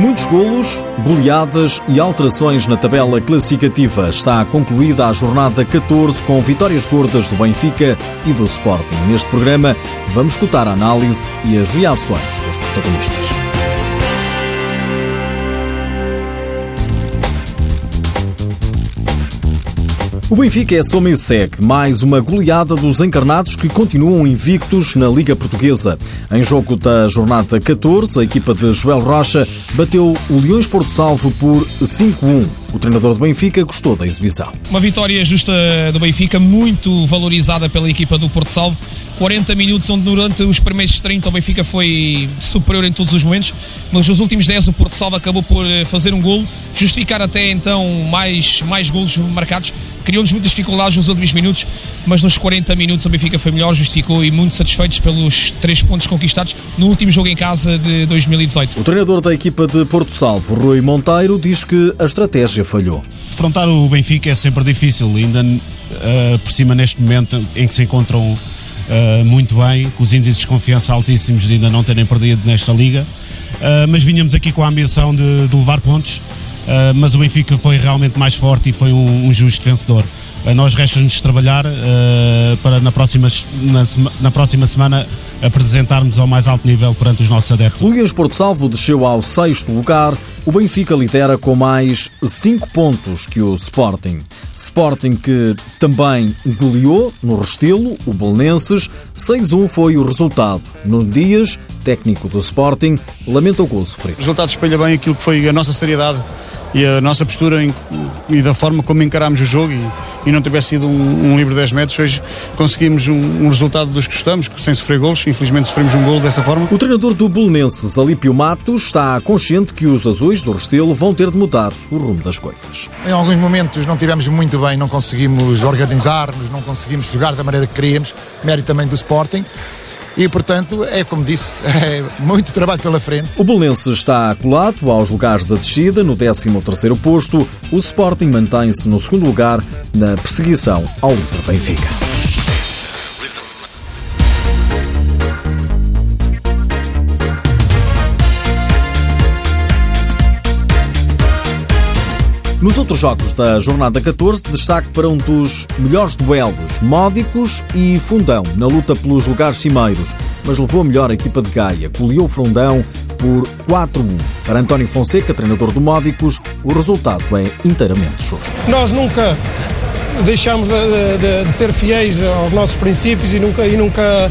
Muitos golos, goleadas e alterações na tabela classificativa. Está concluída a jornada 14 com vitórias gordas do Benfica e do Sporting. Neste programa vamos escutar a análise e as reações dos protagonistas. O Benfica é soma e segue mais uma goleada dos encarnados que continuam invictos na Liga Portuguesa. Em jogo da jornada 14, a equipa de Joel Rocha bateu o Leões Porto Salvo por 5-1. O treinador do Benfica gostou da exibição. Uma vitória justa do Benfica, muito valorizada pela equipa do Porto Salvo. 40 minutos onde durante os primeiros 30 o Benfica foi superior em todos os momentos, mas nos últimos 10 o Porto Salvo acabou por eh, fazer um golo, justificar até então mais, mais golos marcados. Criou-nos muitas dificuldades nos últimos minutos, mas nos 40 minutos o Benfica foi melhor, justificou e muito satisfeitos pelos três pontos conquistados no último jogo em casa de 2018. O treinador da equipa de Porto Salvo, Rui Monteiro, diz que a estratégia falhou. Afrontar o Benfica é sempre difícil, ainda uh, por cima neste momento em que se encontram uh, muito bem, com os índices de confiança altíssimos de ainda não terem perdido nesta liga, uh, mas vinhamos aqui com a ambição de, de levar pontos Uh, mas o Benfica foi realmente mais forte e foi um, um justo vencedor. Uh, nós resta-nos trabalhar para na próxima, na, na, próxima semana apresentarmos ao mais alto nível perante os nossos adeptos. O Luís Porto Salvo desceu ao sexto lugar. O Benfica lidera com mais 5 pontos que o Sporting. Sporting que também goleou no Restelo, o Belenenses. 6-1 foi o resultado. No Dias, técnico do Sporting, lamenta o gol sofrido. O resultado espelha bem aquilo que foi a nossa seriedade e a nossa postura e da forma como encarámos o jogo e, e não tivesse sido um, um livre 10 metros, hoje conseguimos um, um, resultado dos que gostamos, sem sofrer gols, infelizmente sofremos um gol dessa forma. O treinador do Bolonenses, Alípio Matos, está consciente que os azuis do Restelo vão ter de mudar o rumo das coisas. Em alguns momentos não tivemos muito bem, não conseguimos organizar-nos, não conseguimos jogar da maneira que queríamos, mérito também do Sporting e, portanto, é como disse, é muito trabalho pela frente. O Belenense está colado aos lugares da descida, no 13º posto. O Sporting mantém-se no segundo lugar na perseguição ao Benfica. Nos outros jogos da jornada 14, destaque para um dos melhores duelos, Módicos e Fundão, na luta pelos lugares cimeiros, mas levou a melhor a equipa de Gaia, goleou Fundão por 4-1. Para António Fonseca, treinador do Módicos, o resultado é inteiramente justo. Nós nunca deixamos de, de, de, ser fiéis aos nossos princípios e nunca, e nunca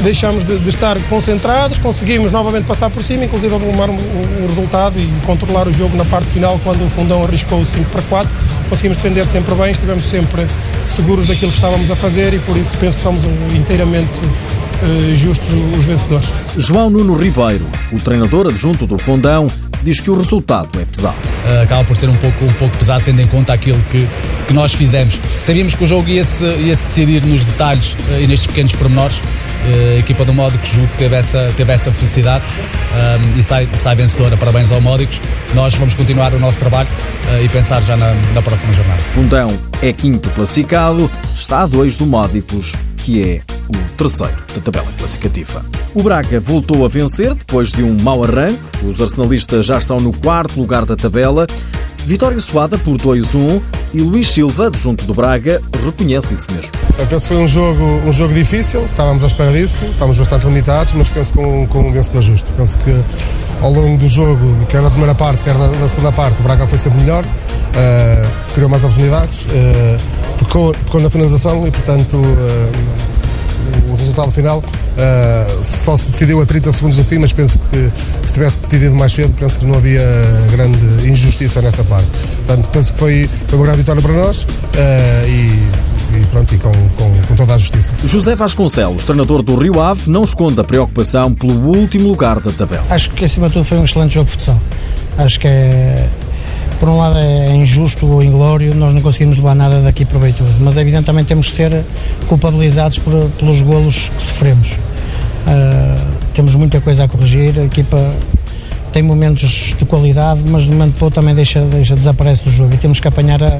deixamos de, de, estar concentrados. Conseguimos novamente passar por cima, inclusive arrumar um, um, resultado e controlar o jogo na parte final, quando o fundão arriscou 5 para 4. Conseguimos defender sempre bem, estivemos sempre seguros daquilo que estávamos a fazer e por isso penso que somos inteiramente uh, justos os vencedores. João Nuno Ribeiro, o treinador adjunto do Fundão, diz que o resultado é pesado. Uh, acaba por ser um pouco, um pouco pesado, tendo em conta aquilo que, que nós fizemos. Sabíamos que o jogo ia-se ia -se decidir nos detalhes uh, e nestes pequenos pormenores. Uh, a equipa do Módicos julgo que teve essa, teve essa felicidade e sai, sai vencedora. Parabéns ao Módicos. Nós vamos continuar o nosso trabalho e pensar já na, na próxima jornada. Fundão é quinto classificado, está a dois do Módicos, que é o terceiro da tabela classificativa. O Braga voltou a vencer depois de um mau arranque. Os arsenalistas já estão no quarto lugar da tabela. Vitória suada por 2-1 e Luís Silva, junto do Braga, reconhece isso mesmo. Eu penso que foi um jogo, um jogo difícil, estávamos à espera disso, estávamos bastante limitados, mas penso com, com um vencedor justo. Penso que ao longo do jogo, quer da primeira parte, quer da, da segunda parte, o Braga foi sempre melhor, uh, criou mais oportunidades, uh, pecou, pecou na finalização e, portanto, uh, o resultado final uh, só se decidiu a 30 segundos do fim, mas penso que se tivesse decidido mais cedo, penso que não havia grande injustiça nessa parte. Portanto, penso que foi, foi uma grande vitória para nós uh, e e, pronto, e com, com, com, toda a justiça. José Vasconcelos, treinador do Rio Ave, não esconde a preocupação pelo último lugar da tabela. Acho que acima de tudo foi um excelente jogo de futsal. Acho que é por um lado é injusto ou inglório, nós não conseguimos levar nada daqui proveitoso, mas evidentemente temos que ser culpabilizados por, pelos golos que sofremos. Uh, temos muita coisa a corrigir, a equipa tem momentos de qualidade, mas de momento para também deixa, deixa, desaparece do jogo e temos que apanhar a,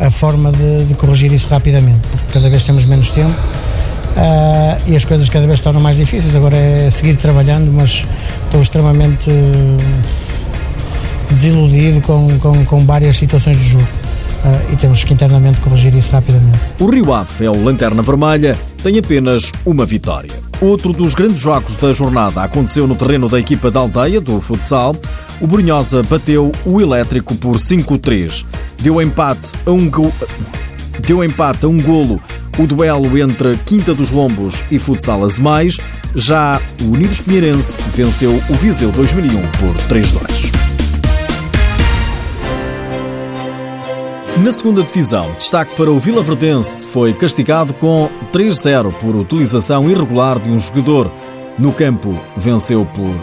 a forma de, de, corrigir isso rapidamente, porque cada vez temos menos tempo uh, e as coisas cada vez se tornam mais difíceis. Agora é seguir trabalhando, mas estou extremamente. Uh, desiludido com, com, com várias situações do jogo. Uh, e temos que internamente corrigir isso rapidamente. O Rio Ave é o Lanterna Vermelha, tem apenas uma vitória. Outro dos grandes jogos da jornada aconteceu no terreno da equipa da aldeia do futsal. O Brunhosa bateu o Elétrico por 5-3. Deu empate a um go... deu empate a um golo o duelo entre Quinta dos Lombos e Futsal Azemais. Já o Unidos Pinheirense venceu o Viseu 2001 por 3-2. Na segunda divisão, destaque para o Vila Verdense, foi castigado com 3-0 por utilização irregular de um jogador. No campo, venceu por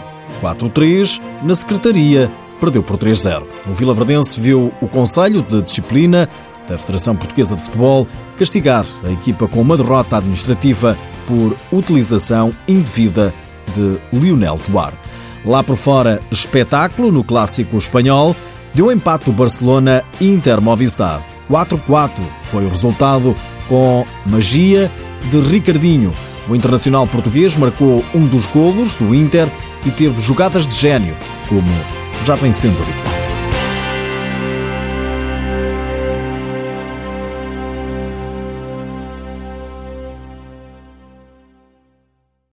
4-3, na secretaria, perdeu por 3-0. O Vila Verdense viu o Conselho de Disciplina da Federação Portuguesa de Futebol castigar a equipa com uma derrota administrativa por utilização indevida de Lionel Duarte. Lá por fora, espetáculo no clássico espanhol, deu empate do Barcelona Inter Movistar. 4-4 foi o resultado com magia de Ricardinho. O internacional português marcou um dos golos do Inter e teve jogadas de gênio, como já vem sendo habitual.